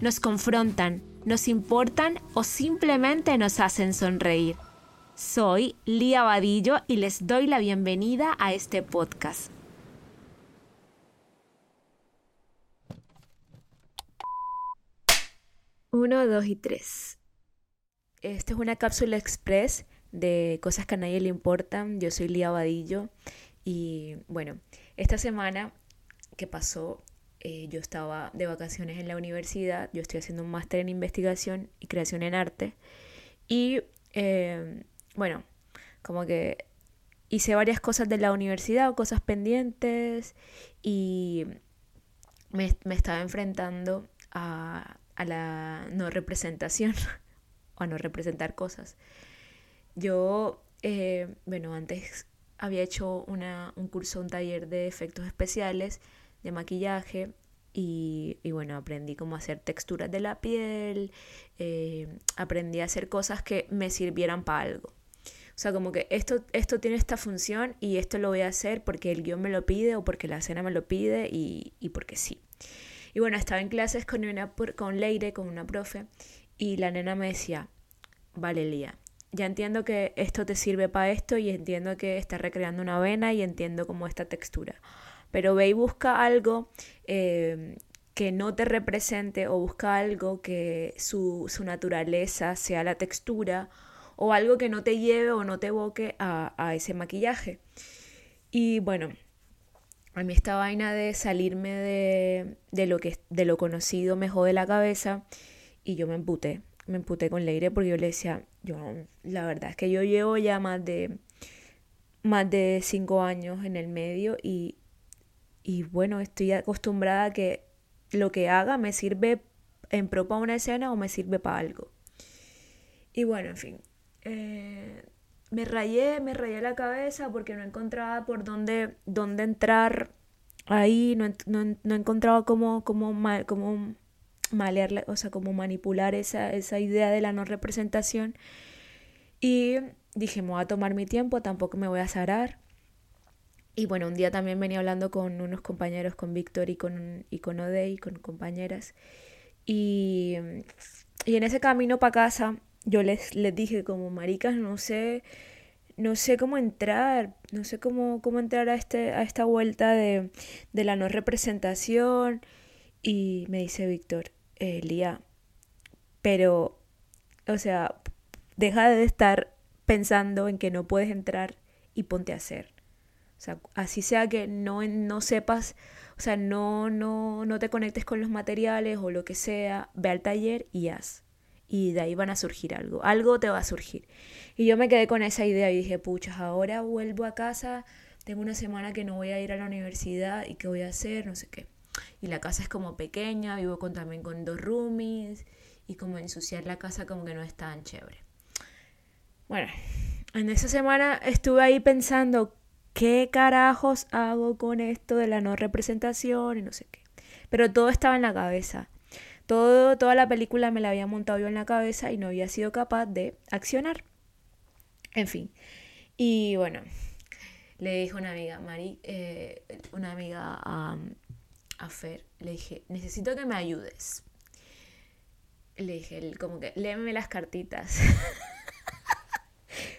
nos confrontan, nos importan o simplemente nos hacen sonreír. Soy Lía Vadillo y les doy la bienvenida a este podcast. Uno, dos y tres. Esta es una cápsula express de cosas que a nadie le importan. Yo soy Lía Vadillo y bueno, esta semana que pasó, eh, yo estaba de vacaciones en la universidad, yo estoy haciendo un máster en investigación y creación en arte y eh, bueno, como que hice varias cosas de la universidad o cosas pendientes y me, estaba enfrentando a, a la no representación o a no representar cosas. Yo, eh, bueno, antes había hecho una, un curso, un taller de efectos especiales, de maquillaje, y, bueno, aprendí cómo hacer texturas de la piel, eh, aprendí a hacer cosas que me sirvieran para algo. O sea, como que esto, esto tiene esta función y esto lo voy a hacer porque el guion me lo pide o porque la escena me lo pide y, y porque sí. Y bueno, estaba en clases con, una, con Leire, con una profe, y la nena me decía, vale, Lía, ya entiendo que esto te sirve para esto y entiendo que estás recreando una vena y entiendo como esta textura. Pero ve y busca algo eh, que no te represente o busca algo que su, naturaleza sea la textura o algo que no te lleve o no te evoque a, ese maquillaje. Y bueno, a mí esta vaina de salirme de, de, lo que, de lo conocido me jode la cabeza y yo me emputé me emputé con Leire porque yo le decía, yo la verdad es que yo llevo ya más de más de cinco años en el medio y, y bueno, estoy acostumbrada a que lo que haga me sirve en pro para una escena o me sirve para algo. Y bueno, en fin. Eh, me rayé, me rayé la cabeza porque no encontraba por dónde, dónde entrar ahí, no, no, no encontraba cómo, cómo, cómo malearla, o sea, como manipular esa, esa idea de la no representación. Y dije, voy a tomar mi tiempo, tampoco me voy a zarar. Y bueno, un día también venía hablando con unos compañeros, con Víctor y con, y con Odey, con compañeras. Y, y en ese camino para casa, yo les, les dije como, maricas, no sé, no sé cómo entrar, no sé cómo, cómo entrar a, este, a esta vuelta de, de la no representación. Y me dice Víctor, Lía, pero, o sea, deja de estar pensando en que no puedes entrar y ponte a hacer. O sea, así sea que no, no sepas, o sea, no, no, no te conectes con los materiales o lo que sea, ve al taller y haz. Y de ahí van a surgir algo, algo te va a surgir. Y yo me quedé con esa idea y dije, puchas, ahora vuelvo a casa, tengo una semana que no voy a ir a la universidad y qué voy a hacer, no sé qué y la casa es como pequeña, vivo con, también con dos roomies y como ensuciar la casa como que no es tan chévere. Bueno, en esa semana estuve ahí pensando qué carajos hago con esto de la no representación y no sé qué. Pero todo estaba en la cabeza. Todo, toda la película me la había montado yo en la cabeza y no había sido capaz de accionar. En fin. Y bueno, le dijo una amiga, Mari, eh, una amiga a a Fer, le dije, necesito que me ayudes. Le dije, como que, léeme las cartitas.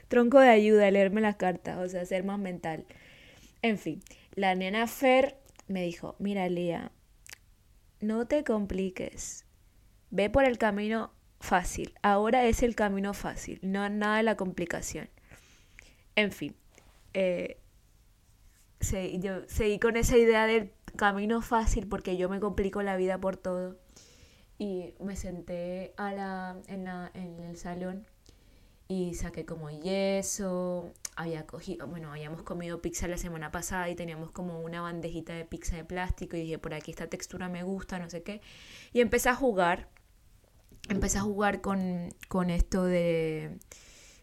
Tronco de ayuda, leerme las cartas, o sea, ser más mental. En fin, la nena Fer me dijo, mira Lía, no te compliques. Ve por el camino fácil. Ahora es el camino fácil, no nada de la complicación. En fin, eh, yo seguí con esa idea del camino fácil porque yo me complico la vida por todo. Y me senté a la, en, la, en el salón y saqué como yeso, había cogido, bueno, habíamos comido pizza la semana pasada y teníamos como una bandejita de pizza de plástico y dije, por aquí esta textura me gusta, no sé qué. Y empecé a jugar empecé a jugar con, con esto de...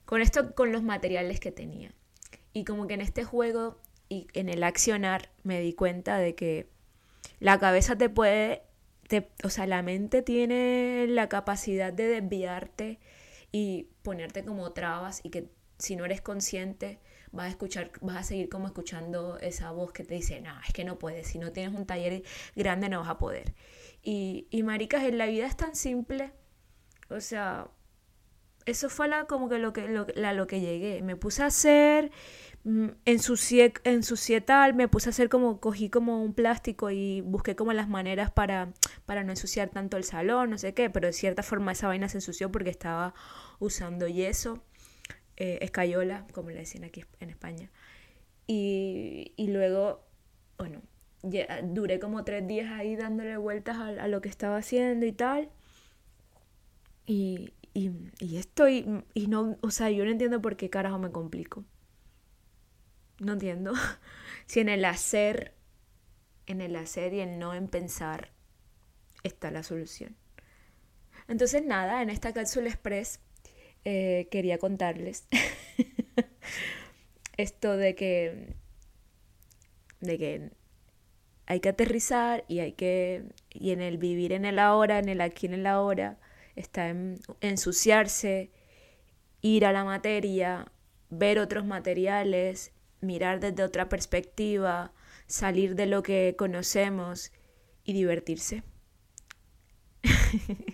Con esto, con los materiales que tenía. Y como que en este juego y en el accionar me di cuenta de que la cabeza te puede, o sea, la mente tiene la capacidad de desviarte y ponerte como trabas y que si no eres consciente vas a escuchar, vas a seguir como escuchando esa voz que te dice, no, es que no puedes, si no tienes un taller grande no vas a poder. Y, y maricas, en la vida es tan simple, o sea, eso fue la, como que lo que, lo, la, lo que llegué. Me puse a hacer, mm, ensucié, ensucié tal, me puse a hacer como, cogí como un plástico y busqué como las maneras para, para no ensuciar tanto el salón, no sé qué, pero de cierta forma esa vaina se ensució porque estaba usando yeso, eh, escayola, como le decían aquí en España. Y, y luego, bueno, duré como tres días ahí dándole vueltas a, a lo que estaba haciendo y tal. Y, y, y estoy, y no, o sea, yo no entiendo por qué carajo me complico. No entiendo. si en el hacer, en el hacer y en no en pensar está la solución. Entonces nada, en esta cápsula express eh, quería contarles esto de que, de que hay que aterrizar y hay que, y en el vivir en el ahora, en el aquí en el ahora, está en ensuciarse, ir a la materia, ver otros materiales, mirar desde otra perspectiva, salir de lo que conocemos y divertirse.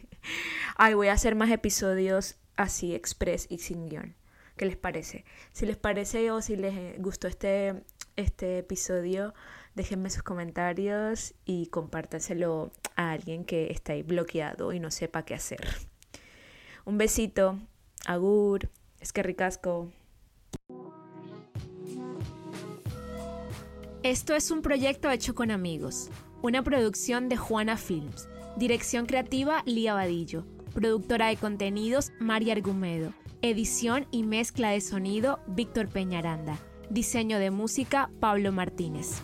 Ay, voy a hacer más episodios así, express y sin guion. ¿Qué les parece? Si les parece o si les gustó este, este episodio, déjenme sus comentarios y compártanselo a alguien que está ahí bloqueado y no sepa qué hacer. Un besito, agur, es que ricasco. Esto es un proyecto hecho con amigos, una producción de Juana Films, dirección creativa Lía Vadillo, productora de contenidos María Argumedo, edición y mezcla de sonido Víctor Peñaranda, diseño de música Pablo Martínez.